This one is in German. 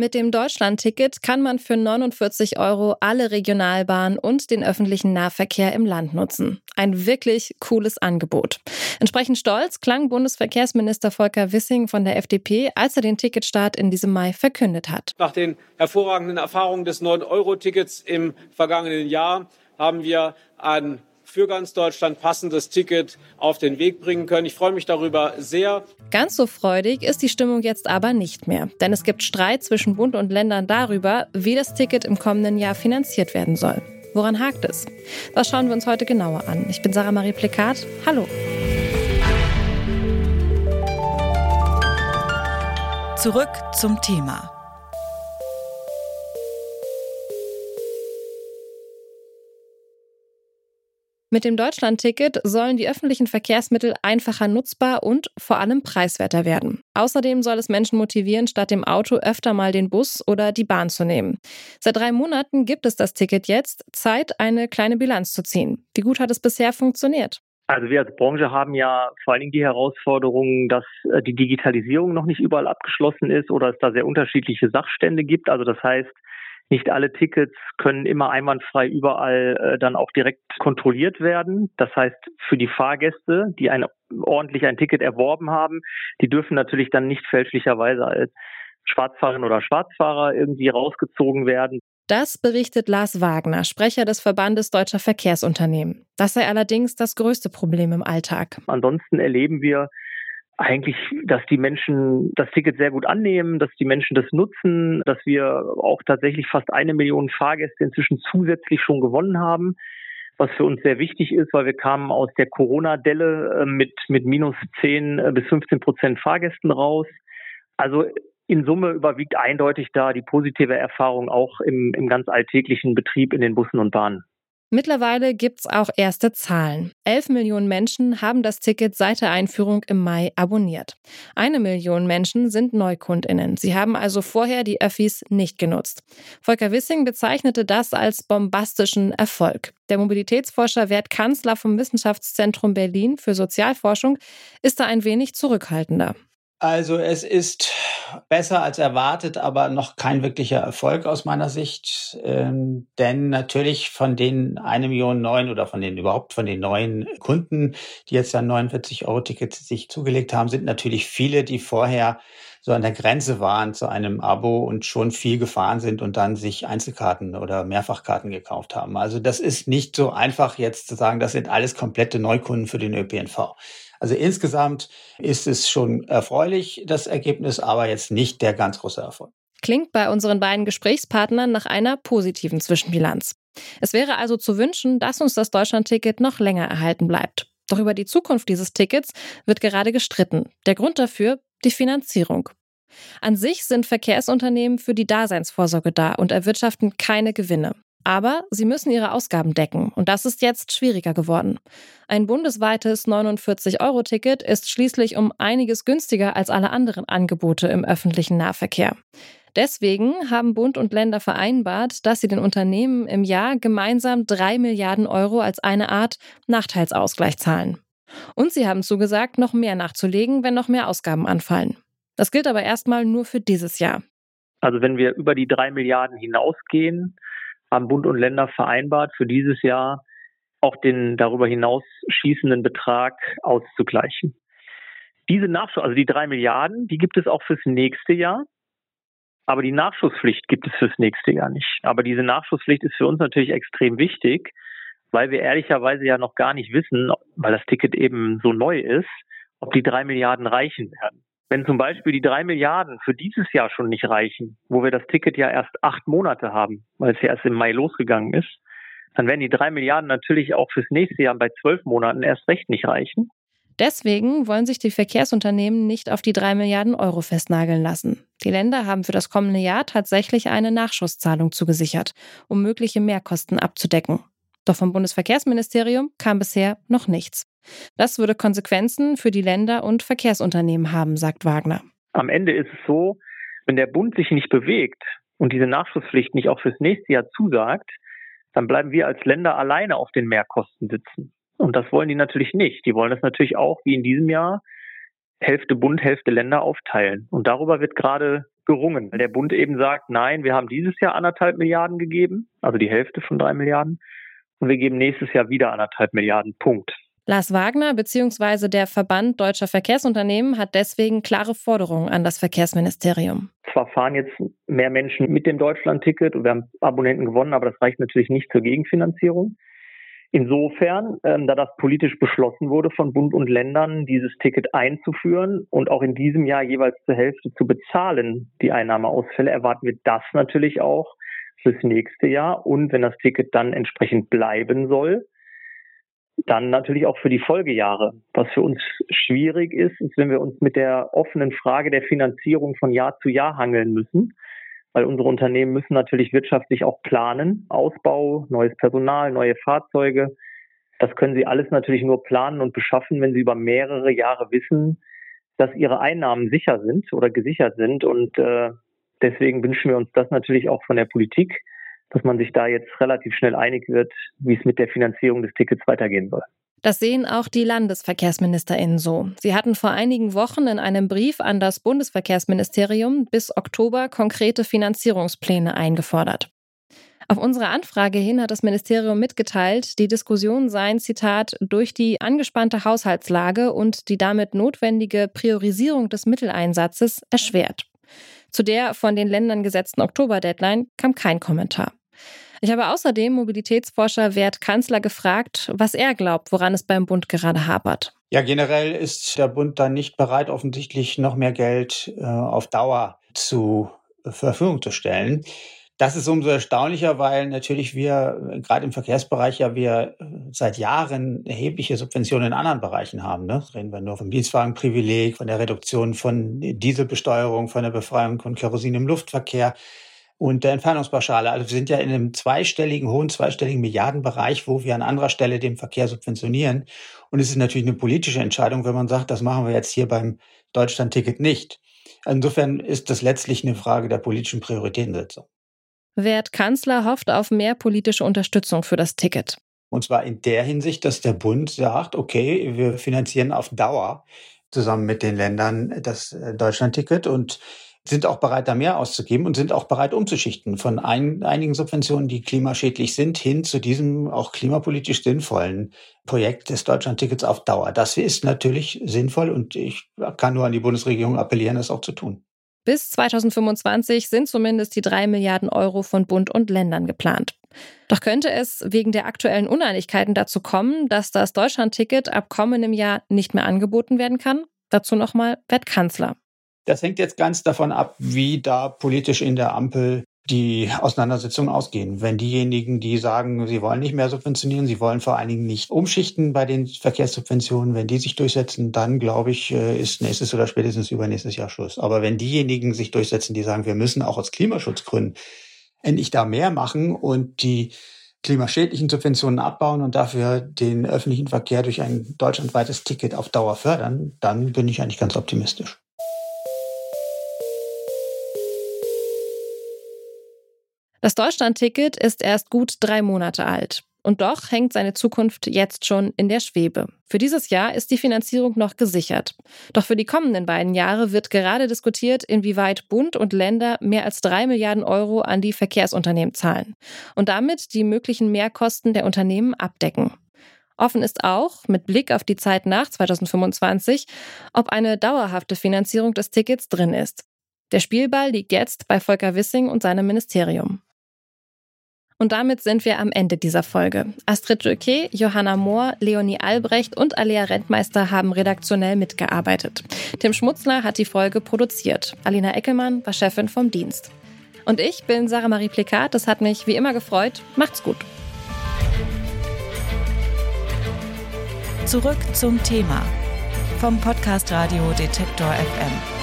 Mit dem Deutschland-Ticket kann man für 49 Euro alle Regionalbahnen und den öffentlichen Nahverkehr im Land nutzen. Ein wirklich cooles Angebot. Entsprechend stolz klang Bundesverkehrsminister Volker Wissing von der FDP, als er den Ticketstart in diesem Mai verkündet hat. Nach den hervorragenden Erfahrungen des 9-Euro-Tickets im vergangenen Jahr haben wir an für ganz Deutschland passendes Ticket auf den Weg bringen können. Ich freue mich darüber sehr. Ganz so freudig ist die Stimmung jetzt aber nicht mehr, denn es gibt Streit zwischen Bund und Ländern darüber, wie das Ticket im kommenden Jahr finanziert werden soll. Woran hakt es? Das schauen wir uns heute genauer an. Ich bin Sarah Marie Plikat. Hallo. Zurück zum Thema. Mit dem Deutschland-Ticket sollen die öffentlichen Verkehrsmittel einfacher nutzbar und vor allem preiswerter werden. Außerdem soll es Menschen motivieren, statt dem Auto öfter mal den Bus oder die Bahn zu nehmen. Seit drei Monaten gibt es das Ticket jetzt. Zeit, eine kleine Bilanz zu ziehen. Wie gut hat es bisher funktioniert? Also wir als Branche haben ja vor allen Dingen die Herausforderung, dass äh, die Digitalisierung noch nicht überall abgeschlossen ist oder es da sehr unterschiedliche Sachstände gibt. Also das heißt, nicht alle Tickets können immer einwandfrei überall äh, dann auch direkt kontrolliert werden. Das heißt, für die Fahrgäste, die ein, ordentlich ein Ticket erworben haben, die dürfen natürlich dann nicht fälschlicherweise als Schwarzfahrerin oder Schwarzfahrer irgendwie rausgezogen werden. Das berichtet Lars Wagner, Sprecher des Verbandes Deutscher Verkehrsunternehmen. Das sei allerdings das größte Problem im Alltag. Ansonsten erleben wir eigentlich, dass die Menschen das Ticket sehr gut annehmen, dass die Menschen das nutzen, dass wir auch tatsächlich fast eine Million Fahrgäste inzwischen zusätzlich schon gewonnen haben, was für uns sehr wichtig ist, weil wir kamen aus der Corona-Delle äh, mit, mit minus 10 äh, bis 15 Prozent Fahrgästen raus. Also in Summe überwiegt eindeutig da die positive Erfahrung auch im, im ganz alltäglichen Betrieb in den Bussen und Bahnen. Mittlerweile gibt's auch erste Zahlen. Elf Millionen Menschen haben das Ticket seit der Einführung im Mai abonniert. Eine Million Menschen sind NeukundInnen. Sie haben also vorher die Öffis nicht genutzt. Volker Wissing bezeichnete das als bombastischen Erfolg. Der Mobilitätsforscher Wert Kanzler vom Wissenschaftszentrum Berlin für Sozialforschung ist da ein wenig zurückhaltender. Also es ist besser als erwartet, aber noch kein wirklicher Erfolg aus meiner Sicht. Ähm, denn natürlich von den eine Million neuen oder von den überhaupt von den neuen Kunden, die jetzt dann 49 Euro Tickets sich zugelegt haben, sind natürlich viele, die vorher so an der Grenze waren zu einem Abo und schon viel gefahren sind und dann sich Einzelkarten oder Mehrfachkarten gekauft haben. Also das ist nicht so einfach jetzt zu sagen, das sind alles komplette Neukunden für den ÖPNV. Also insgesamt ist es schon erfreulich, das Ergebnis, aber jetzt nicht der ganz große Erfolg. Klingt bei unseren beiden Gesprächspartnern nach einer positiven Zwischenbilanz. Es wäre also zu wünschen, dass uns das Deutschlandticket noch länger erhalten bleibt. Doch über die Zukunft dieses Tickets wird gerade gestritten. Der Grund dafür die Finanzierung. An sich sind Verkehrsunternehmen für die Daseinsvorsorge da und erwirtschaften keine Gewinne. Aber sie müssen ihre Ausgaben decken und das ist jetzt schwieriger geworden. Ein bundesweites 49-Euro-Ticket ist schließlich um einiges günstiger als alle anderen Angebote im öffentlichen Nahverkehr. Deswegen haben Bund und Länder vereinbart, dass sie den Unternehmen im Jahr gemeinsam drei Milliarden Euro als eine Art Nachteilsausgleich zahlen. Und sie haben zugesagt, noch mehr nachzulegen, wenn noch mehr Ausgaben anfallen. Das gilt aber erstmal nur für dieses Jahr. Also wenn wir über die drei Milliarden hinausgehen, haben Bund und Länder vereinbart, für dieses Jahr auch den darüber hinaus schießenden Betrag auszugleichen. Diese Nachschuss, also die drei Milliarden, die gibt es auch fürs nächste Jahr. Aber die Nachschusspflicht gibt es fürs nächste Jahr nicht. Aber diese Nachschusspflicht ist für uns natürlich extrem wichtig, weil wir ehrlicherweise ja noch gar nicht wissen, weil das Ticket eben so neu ist, ob die drei Milliarden reichen werden. Wenn zum Beispiel die drei Milliarden für dieses Jahr schon nicht reichen, wo wir das Ticket ja erst acht Monate haben, weil es ja erst im Mai losgegangen ist, dann werden die drei Milliarden natürlich auch fürs nächste Jahr bei zwölf Monaten erst recht nicht reichen. Deswegen wollen sich die Verkehrsunternehmen nicht auf die drei Milliarden Euro festnageln lassen. Die Länder haben für das kommende Jahr tatsächlich eine Nachschusszahlung zugesichert, um mögliche Mehrkosten abzudecken. Doch vom Bundesverkehrsministerium kam bisher noch nichts. Das würde Konsequenzen für die Länder und Verkehrsunternehmen haben, sagt Wagner. Am Ende ist es so, wenn der Bund sich nicht bewegt und diese Nachschusspflicht nicht auch fürs nächste Jahr zusagt, dann bleiben wir als Länder alleine auf den Mehrkosten sitzen. Und das wollen die natürlich nicht. Die wollen das natürlich auch, wie in diesem Jahr, Hälfte Bund, Hälfte Länder aufteilen. Und darüber wird gerade gerungen. Der Bund eben sagt, nein, wir haben dieses Jahr anderthalb Milliarden gegeben, also die Hälfte von drei Milliarden. Und wir geben nächstes Jahr wieder anderthalb Milliarden. Punkt. Lars Wagner bzw. der Verband deutscher Verkehrsunternehmen hat deswegen klare Forderungen an das Verkehrsministerium. Zwar fahren jetzt mehr Menschen mit dem Deutschlandticket und wir haben Abonnenten gewonnen, aber das reicht natürlich nicht zur Gegenfinanzierung. Insofern, ähm, da das politisch beschlossen wurde von Bund und Ländern, dieses Ticket einzuführen und auch in diesem Jahr jeweils zur Hälfte zu bezahlen, die Einnahmeausfälle, erwarten wir das natürlich auch fürs nächste Jahr. Und wenn das Ticket dann entsprechend bleiben soll, dann natürlich auch für die Folgejahre. Was für uns schwierig ist, ist, wenn wir uns mit der offenen Frage der Finanzierung von Jahr zu Jahr hangeln müssen, weil unsere Unternehmen müssen natürlich wirtschaftlich auch planen. Ausbau, neues Personal, neue Fahrzeuge. Das können sie alles natürlich nur planen und beschaffen, wenn sie über mehrere Jahre wissen, dass ihre Einnahmen sicher sind oder gesichert sind. Und äh, deswegen wünschen wir uns das natürlich auch von der Politik, dass man sich da jetzt relativ schnell einig wird, wie es mit der Finanzierung des Tickets weitergehen soll. Das sehen auch die Landesverkehrsministerinnen so. Sie hatten vor einigen Wochen in einem Brief an das Bundesverkehrsministerium bis Oktober konkrete Finanzierungspläne eingefordert. Auf unsere Anfrage hin hat das Ministerium mitgeteilt, die Diskussion seien, Zitat, durch die angespannte Haushaltslage und die damit notwendige Priorisierung des Mitteleinsatzes erschwert. Zu der von den Ländern gesetzten Oktober-Deadline kam kein Kommentar. Ich habe außerdem Mobilitätsforscher Wert Kanzler gefragt, was er glaubt, woran es beim Bund gerade hapert. Ja, generell ist der Bund dann nicht bereit, offensichtlich noch mehr Geld äh, auf Dauer zur Verfügung zu stellen. Das ist umso erstaunlicher, weil natürlich wir gerade im Verkehrsbereich ja wir seit Jahren erhebliche Subventionen in anderen Bereichen haben. Ne? Reden wir nur vom Dienstwagenprivileg, von der Reduktion von Dieselbesteuerung, von der Befreiung von Kerosin im Luftverkehr und der Entfernungspauschale. Also wir sind ja in einem zweistelligen, hohen zweistelligen Milliardenbereich, wo wir an anderer Stelle den Verkehr subventionieren. Und es ist natürlich eine politische Entscheidung, wenn man sagt, das machen wir jetzt hier beim Deutschlandticket nicht. Insofern ist das letztlich eine Frage der politischen Prioritätensetzung. Wert Kanzler hofft auf mehr politische Unterstützung für das Ticket. Und zwar in der Hinsicht, dass der Bund sagt, okay, wir finanzieren auf Dauer zusammen mit den Ländern das äh, Deutschlandticket und sind auch bereit, da mehr auszugeben und sind auch bereit, umzuschichten von ein, einigen Subventionen, die klimaschädlich sind, hin zu diesem auch klimapolitisch sinnvollen Projekt des Deutschlandtickets auf Dauer. Das ist natürlich sinnvoll und ich kann nur an die Bundesregierung appellieren, das auch zu tun. Bis 2025 sind zumindest die drei Milliarden Euro von Bund und Ländern geplant. Doch könnte es wegen der aktuellen Uneinigkeiten dazu kommen, dass das Deutschlandticket ab kommendem Jahr nicht mehr angeboten werden kann? Dazu nochmal Bert Kanzler. Das hängt jetzt ganz davon ab, wie da politisch in der Ampel die Auseinandersetzungen ausgehen. Wenn diejenigen, die sagen, sie wollen nicht mehr subventionieren, sie wollen vor allen Dingen nicht umschichten bei den Verkehrssubventionen, wenn die sich durchsetzen, dann glaube ich, äh, ist nächstes oder spätestens übernächstes Jahr Schluss. Aber wenn diejenigen sich durchsetzen, die sagen, wir müssen auch aus Klimaschutzgründen endlich da mehr machen und die klimaschädlichen Subventionen abbauen und dafür den öffentlichen Verkehr durch ein deutschlandweites Ticket auf Dauer fördern, dann bin ich eigentlich ganz optimistisch. Das Deutschlandticket ist erst gut drei Monate alt. Und doch hängt seine Zukunft jetzt schon in der Schwebe. Für dieses Jahr ist die Finanzierung noch gesichert. Doch für die kommenden beiden Jahre wird gerade diskutiert, inwieweit Bund und Länder mehr als drei Milliarden Euro an die Verkehrsunternehmen zahlen und damit die möglichen Mehrkosten der Unternehmen abdecken. Offen ist auch, mit Blick auf die Zeit nach 2025, ob eine dauerhafte Finanzierung des Tickets drin ist. Der Spielball liegt jetzt bei Volker Wissing und seinem Ministerium. Und damit sind wir am Ende dieser Folge. Astrid Jöke, Johanna Mohr, Leonie Albrecht und Alea Rentmeister haben redaktionell mitgearbeitet. Tim Schmutzler hat die Folge produziert. Alina Eckelmann war Chefin vom Dienst. Und ich bin Sarah Marie Plikat. Das hat mich wie immer gefreut. Macht's gut. Zurück zum Thema vom Podcast Radio Detektor FM.